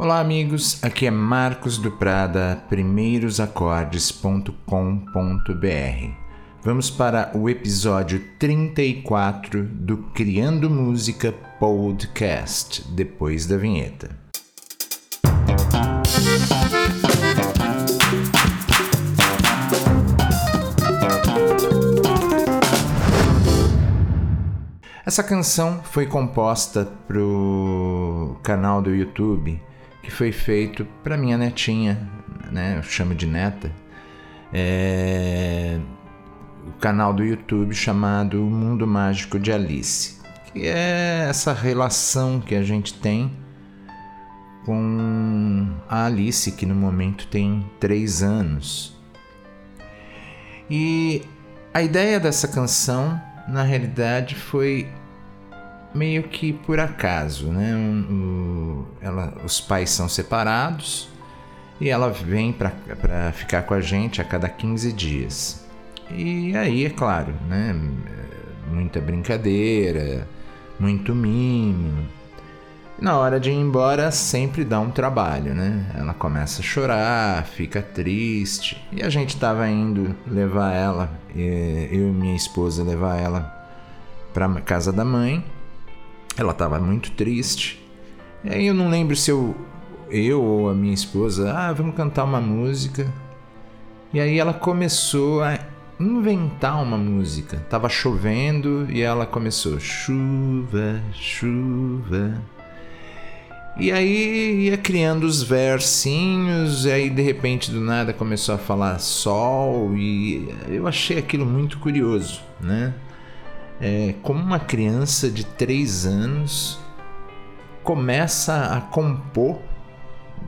Olá, amigos. Aqui é Marcos do Prada, primeirosacordes.com.br. Vamos para o episódio 34 do Criando Música Podcast, depois da vinheta. Essa canção foi composta para o canal do YouTube que foi feito para minha netinha, né? Eu chamo de neta. É o canal do YouTube chamado Mundo Mágico de Alice, que é essa relação que a gente tem com a Alice, que no momento tem três anos. E a ideia dessa canção, na realidade, foi meio que por acaso, né? Ela, os pais são separados e ela vem para ficar com a gente a cada 15 dias. E aí, é claro, né? Muita brincadeira, muito mimo. Na hora de ir embora, sempre dá um trabalho, né? Ela começa a chorar, fica triste. E a gente estava indo levar ela, eu e minha esposa levar ela para casa da mãe. Ela estava muito triste. E aí eu não lembro se eu, eu ou a minha esposa, ah, vamos cantar uma música. E aí ela começou a inventar uma música. Tava chovendo e ela começou chuva, chuva. E aí ia criando os versinhos, e aí de repente do nada começou a falar sol e eu achei aquilo muito curioso, né? É, como uma criança de 3 anos começa a compor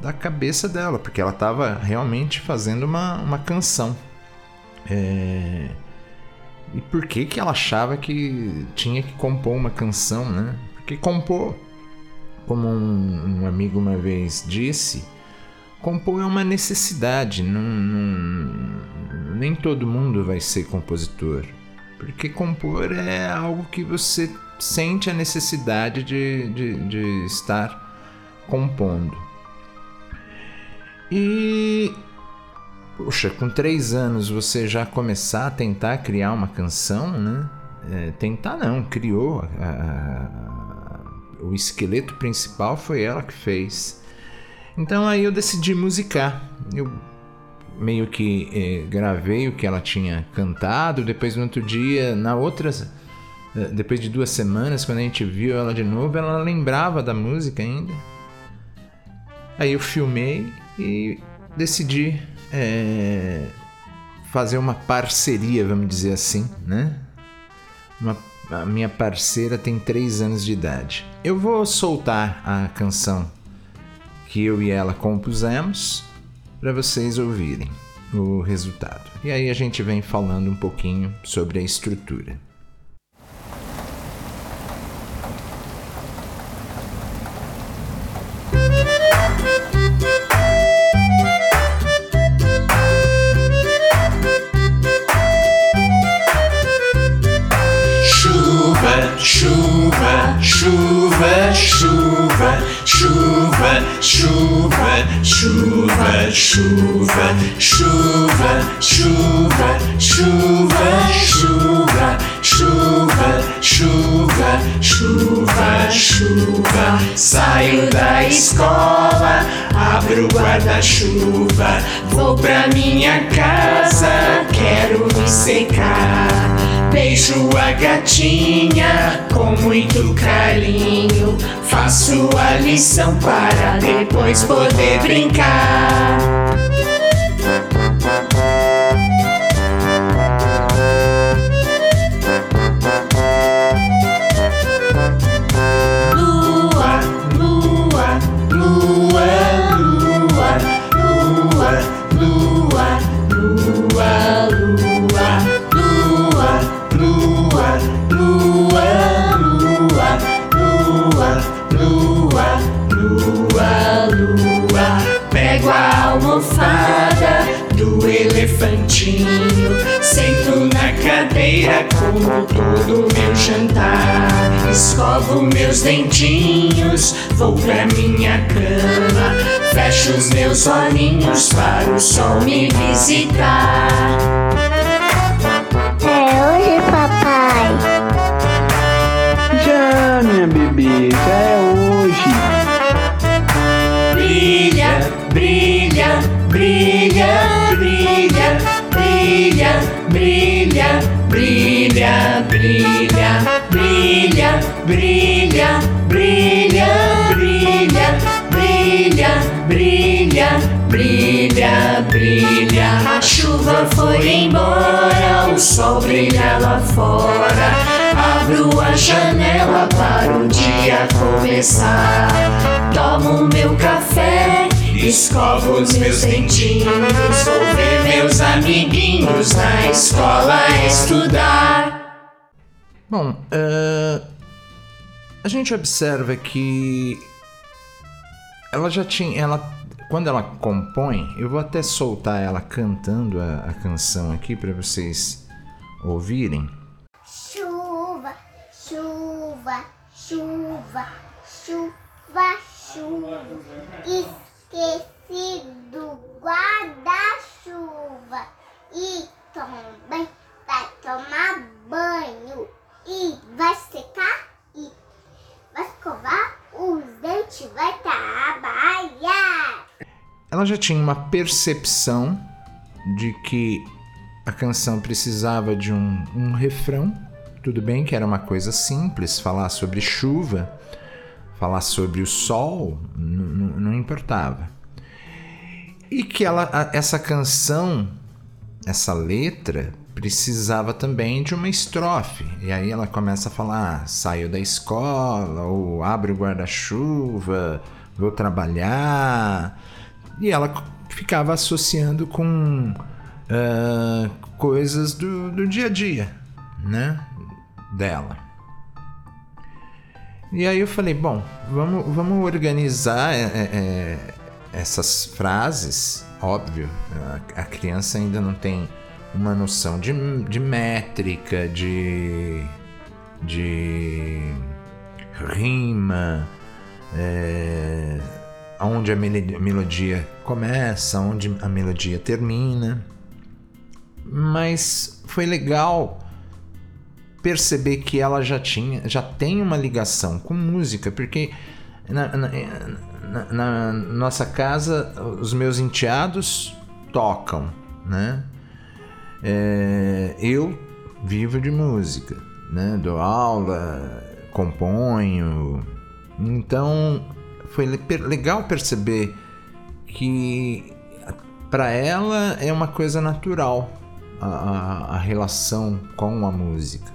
da cabeça dela, porque ela estava realmente fazendo uma, uma canção. É... E por que, que ela achava que tinha que compor uma canção, né? Porque compor, como um, um amigo uma vez disse, compor é uma necessidade. Não, nem todo mundo vai ser compositor. Porque compor é algo que você sente a necessidade de, de, de estar compondo. E. Poxa, com três anos você já começar a tentar criar uma canção, né? É, tentar não, criou. A, a, o esqueleto principal foi ela que fez. Então aí eu decidi musicar. Eu meio que eh, gravei o que ela tinha cantado. Depois, no outro dia, na outra. Eh, depois de duas semanas, quando a gente viu ela de novo, ela lembrava da música ainda. Aí eu filmei e decidi é, fazer uma parceria, vamos dizer assim, né? Uma, a minha parceira tem três anos de idade. Eu vou soltar a canção que eu e ela compusemos para vocês ouvirem o resultado. E aí a gente vem falando um pouquinho sobre a estrutura. Chuva, chuva, chuva, chuva, chuva, chuva, chuva, chuva, chuva, chuva, chuva, chuva, chuva, chuva, chuva. Saio da escola, abro o guarda-chuva, vou pra minha casa, quero me secar. Beijo a gatinha com muito carinho. Faço a lição para depois poder brincar. Almofada do elefantinho, sento na cadeira como todo meu jantar. Escovo meus dentinhos, vou pra minha cama, Fecho os meus olhinhos para o sol me visitar. Brilha, brilha, brilha, brilha, brilha, brilha, brilha, brilha, brilha, brilha. A chuva foi embora, o sol brilha lá fora. Abro a janela para o dia começar. Tomo meu café, escovo os meus dentinhos. Vou ver meus amiguinhos na escola estudar. Bom, eh, a gente observa que ela já tinha. Ela, quando ela compõe, eu vou até soltar ela cantando a, a canção aqui para vocês ouvirem. Chuva, chuva, chuva, chuva, chuva. Esqueci do guarda-chuva. E também vai tomar banho. E vai secar. E vai escovar os dentes. Vai trabalhar. Ela já tinha uma percepção de que a canção precisava de um, um refrão. Tudo bem que era uma coisa simples, falar sobre chuva, falar sobre o sol, não importava. E que ela, essa canção, essa letra, precisava também de uma estrofe. E aí ela começa a falar: ah, saio da escola, ou abro o guarda-chuva, vou trabalhar. E ela ficava associando com ah, coisas do, do dia a dia, né? Dela. E aí eu falei, bom, vamos, vamos organizar é, é, essas frases. Óbvio, a, a criança ainda não tem uma noção de, de métrica, de, de rima, é, onde a melodia começa, onde a melodia termina. Mas foi legal perceber que ela já tinha, já tem uma ligação com música, porque na, na- na- na nossa casa os meus enteados tocam, né? É, eu vivo de música, né? Dou aula, componho, então foi legal perceber que para ela é uma coisa natural a, a- a relação com a música.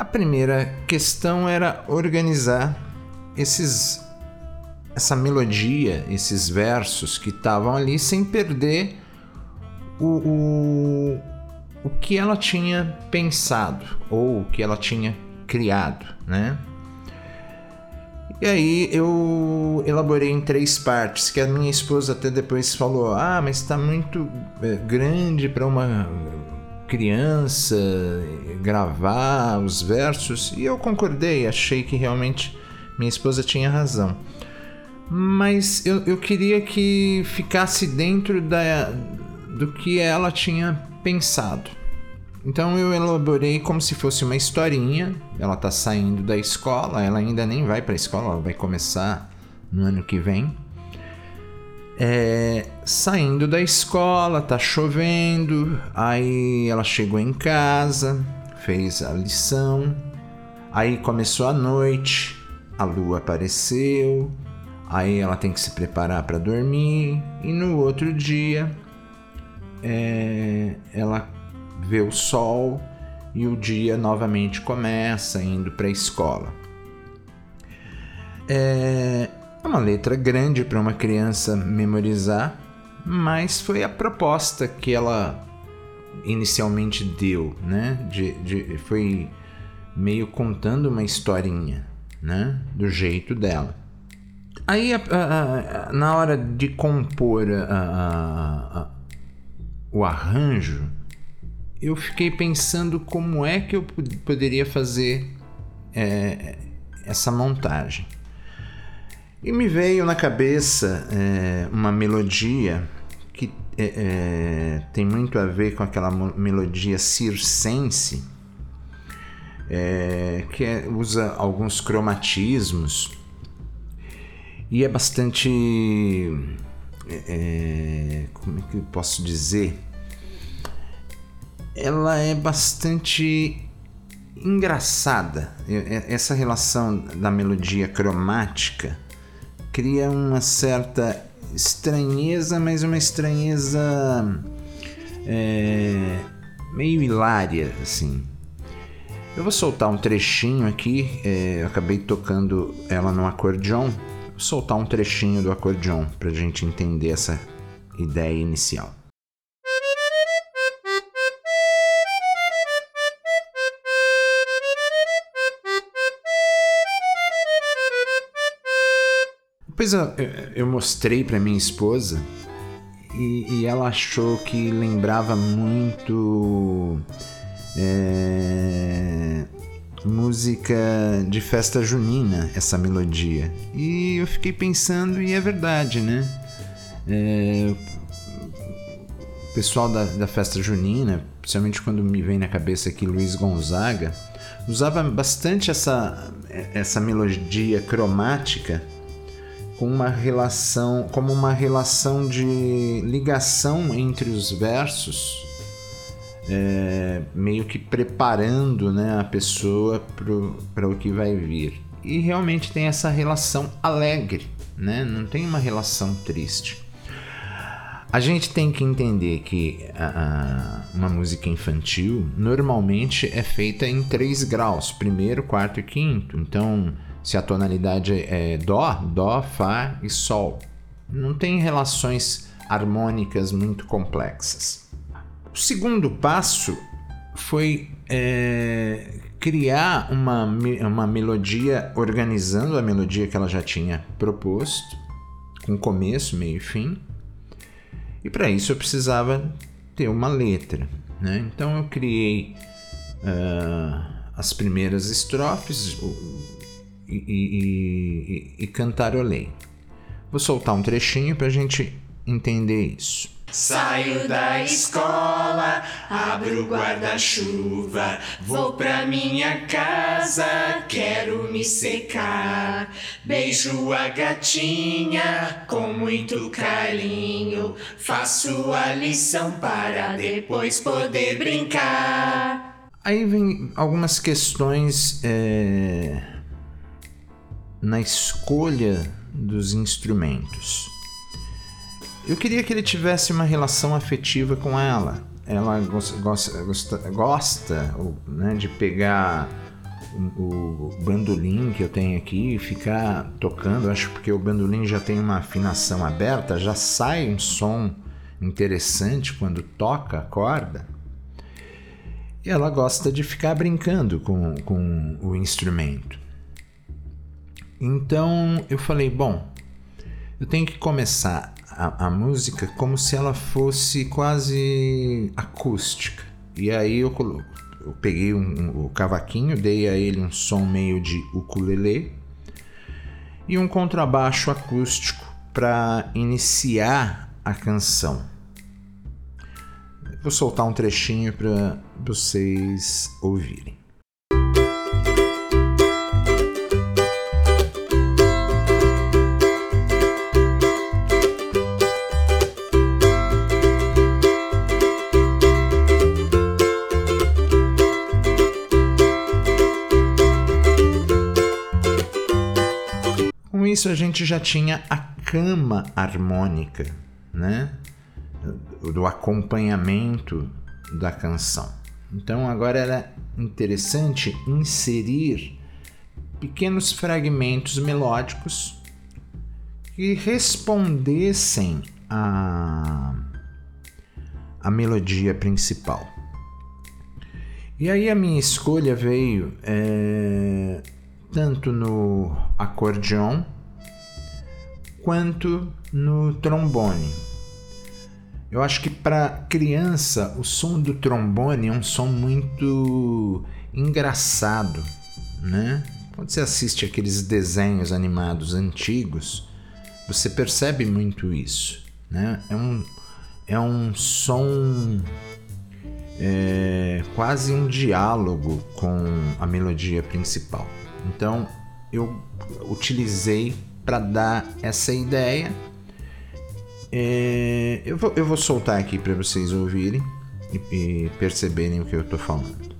A primeira questão era organizar esses essa melodia, esses versos que estavam ali sem perder o, o, o que ela tinha pensado ou o que ela tinha criado, né? E aí eu elaborei em três partes, que a minha esposa até depois falou: "Ah, mas está muito é, grande para uma criança gravar os versos". E eu concordei, achei que realmente minha esposa tinha razão. Mas eu, eu queria que ficasse dentro da, do que ela tinha pensado. Então eu elaborei como se fosse uma historinha. Ela tá saindo da escola, ela ainda nem vai para a escola, ela vai começar no ano que vem. É, saindo da escola, tá chovendo, aí ela chegou em casa, fez a lição, aí começou a noite, a lua apareceu, aí ela tem que se preparar para dormir, e no outro dia é, ela vê o sol e o dia novamente começa indo para a escola. É é uma letra grande para uma criança memorizar, mas foi a proposta que ela inicialmente deu, né? De, de- foi meio contando uma historinha, né? Do jeito dela. Aí, a- a- a- na hora de compor o arranjo, eu fiquei pensando como é que eu pod- poderia fazer é, essa montagem. E me veio na cabeça é, uma melodia que é, é, tem muito a ver com aquela melodia circense, é, que é, usa alguns cromatismos e é bastante. É, como é que eu posso dizer? Ela é bastante engraçada. Essa relação da melodia cromática cria uma certa estranheza, mas uma estranheza é, meio hilária, assim. Eu vou soltar um trechinho aqui, é, eu acabei tocando ela no acordeon. Vou soltar um trechinho do acordeon para a gente entender essa ideia inicial. Depois eu, eu mostrei para minha esposa e, e, ela achou que lembrava muito é, música de festa junina, essa melodia. E eu fiquei pensando, e é verdade, né? É, o pessoal da, da festa junina, principalmente quando me vem na cabeça aqui Luiz Gonzaga, usava bastante essa, essa melodia cromática com uma relação, como uma relação de ligação entre os versos, é, meio que preparando né, a pessoa para o que vai vir. E realmente tem essa relação alegre, né? não tem uma relação triste. A gente tem que entender que a, a, uma música infantil normalmente é feita em três graus: primeiro, quarto e quinto. Então, se a tonalidade é Dó, Dó, Fá e Sol. Não tem relações harmônicas muito complexas. O segundo passo foi é, criar uma, uma melodia, organizando a melodia que ela já tinha proposto, com começo, meio e fim. E para isso eu precisava ter uma letra. Né? Então eu criei uh, as primeiras estrofes, e, e, e, e cantarolei. Vou soltar um trechinho para a gente entender isso. Saio da escola, abro o guarda-chuva, vou pra minha casa, quero me secar. Beijo a gatinha com muito carinho, faço a lição para depois poder brincar. Aí vem algumas questões. É na escolha dos instrumentos. Eu queria que ele tivesse uma relação afetiva com ela. Ela gosta, gosta, gosta né, de pegar o, bandolim que eu tenho aqui e ficar tocando. Acho porque o bandolim já tem uma afinação aberta, já sai um som interessante quando toca a corda. E ela gosta de ficar brincando com, com o instrumento. Então eu falei, bom, eu tenho que começar a, a música como se ela fosse quase acústica. E aí eu, eu peguei um, um, o cavaquinho, dei a ele um som meio de ukulele e um contrabaixo acústico para iniciar a canção. Vou soltar um trechinho para vocês ouvirem. Isso a gente já tinha a cama harmônica, né? Do acompanhamento da canção. Então agora era interessante inserir pequenos fragmentos melódicos que respondessem à, à melodia principal. E aí a minha escolha veio é, tanto no acordeon quanto no trombone. Eu acho que para criança o som do trombone é um som muito engraçado, né? Quando você assiste aqueles desenhos animados antigos, você percebe muito isso, né? É um, é um som é, quase um diálogo com a melodia principal. Então eu utilizei para dar essa ideia. É, eu, vou, eu vou soltar aqui para vocês ouvirem e, e perceberem o que eu estou falando.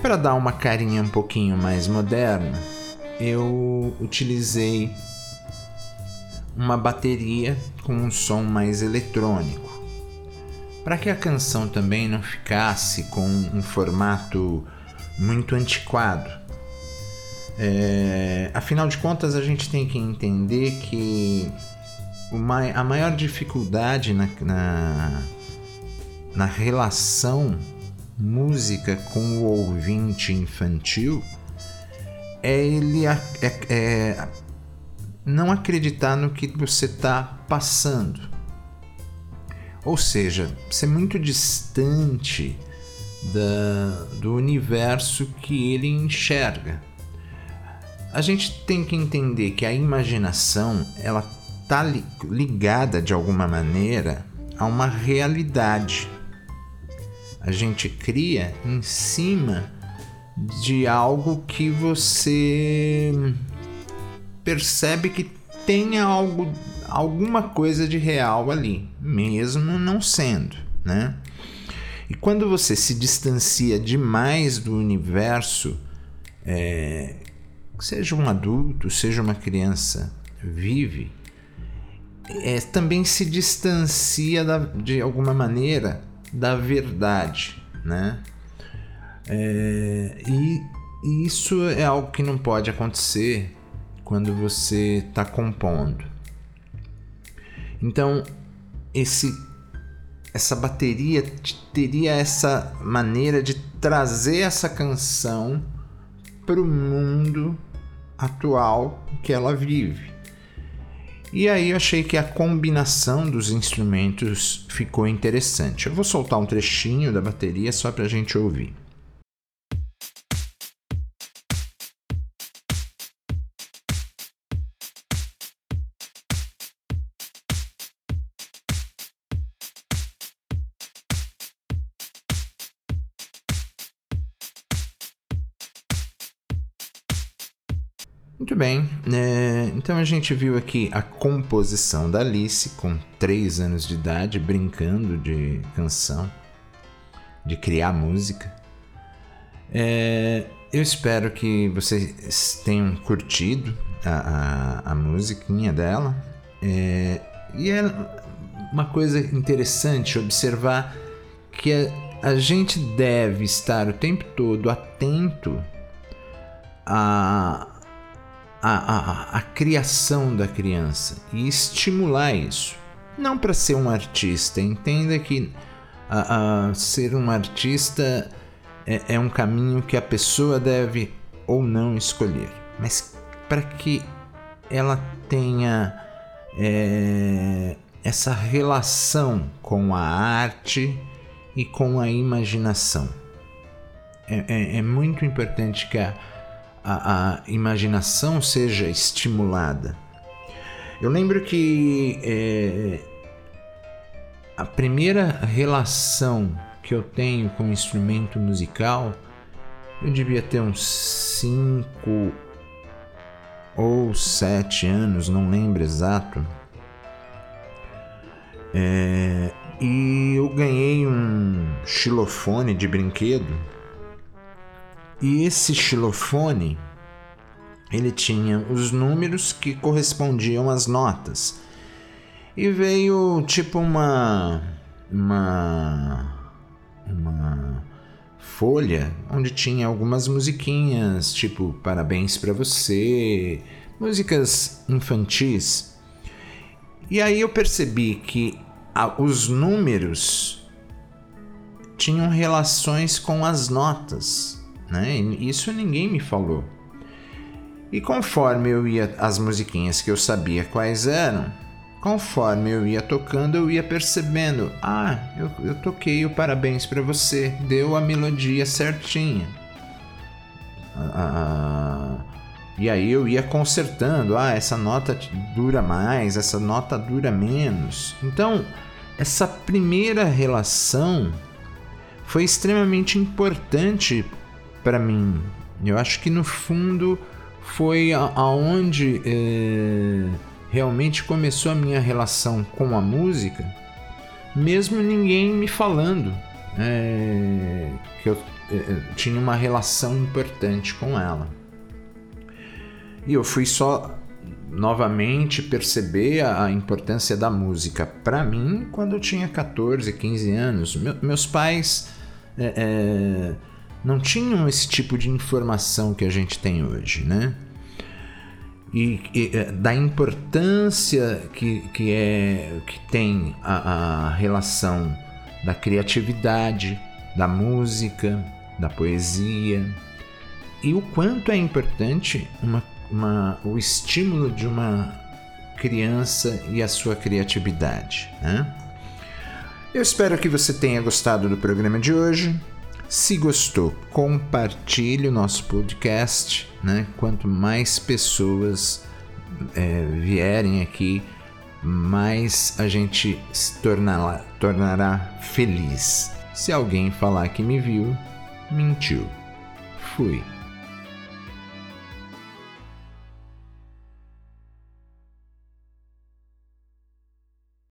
Para dar uma carinha um pouquinho mais moderna, eu utilizei uma bateria com um som mais eletrônico, para que a canção também não ficasse com um formato muito antiquado. É, afinal de contas, a gente tem que entender que a maior dificuldade na, na, na relação música com o ouvinte infantil é ele é, é, não acreditar no que você está passando. Ou seja, ser muito distante da, do universo que ele enxerga. A gente tem que entender que a imaginação ela está ligada de alguma maneira a uma realidade a gente cria em cima de algo que você percebe que tem algo, alguma coisa de real ali, mesmo não sendo, né? E quando você se distancia demais do universo, é, seja um adulto, seja uma criança, vive, é, também se distancia da, de alguma maneira da verdade, né? É, e, e isso é algo que não pode acontecer quando você está compondo. Então, esse essa bateria teria essa maneira de trazer essa canção para o mundo atual que ela vive. E aí eu achei que a combinação dos instrumentos ficou interessante. Eu vou soltar um trechinho da bateria só para a gente ouvir. Muito bem, é, então a gente viu aqui a composição da Alice com 3 anos de idade, brincando de canção, de criar música. É, eu espero que vocês tenham curtido a, a, a musiquinha dela. É, e é uma coisa interessante observar que a, a gente deve estar o tempo todo atento a a, a, a criação da criança e estimular isso. Não para ser um artista, entenda que a, a ser um artista é, é um caminho que a pessoa deve ou não escolher, mas para que ela tenha é, essa relação com a arte e com a imaginação. É, é, é muito importante que a, a, a imaginação seja estimulada. Eu lembro que é, a primeira relação que eu tenho com instrumento musical, eu devia ter uns 5 ou 7 anos, não lembro exato. É, e eu ganhei um xilofone de brinquedo e esse xilofone ele tinha os números que correspondiam às notas. E veio tipo uma uma uma folha onde tinha algumas musiquinhas, tipo parabéns para você, músicas infantis. E aí eu percebi que os números tinham relações com as notas né? Isso ninguém me falou. E conforme eu ia as musiquinhas que eu sabia quais eram, conforme eu ia tocando, eu ia percebendo: ah, eu, eu toquei o parabéns para você, deu a melodia certinha. Ah, e aí eu ia consertando: ah, essa nota dura mais, essa nota dura menos. Então, essa primeira relação foi extremamente importante para mim. Eu acho que no fundo foi aonde é, realmente começou a minha relação com a música, mesmo ninguém me falando é, que eu é, tinha uma relação importante com ela. E eu fui só novamente perceber a importância da música para mim quando eu tinha 14, 15 anos. meus pais é, é, não tinham esse tipo de informação que a gente tem hoje, né? E, e é, da importância que, que, é, que tem a, a relação da criatividade, da música, da poesia, e o quanto é importante uma, uma, o estímulo de uma criança e a sua criatividade. Né? Eu espero que você tenha gostado do programa de hoje. Se gostou, compartilhe o nosso podcast, né? Quanto mais pessoas é, vierem aqui, mais a gente se tornará, tornará feliz. Se alguém falar que me viu, mentiu. Fui.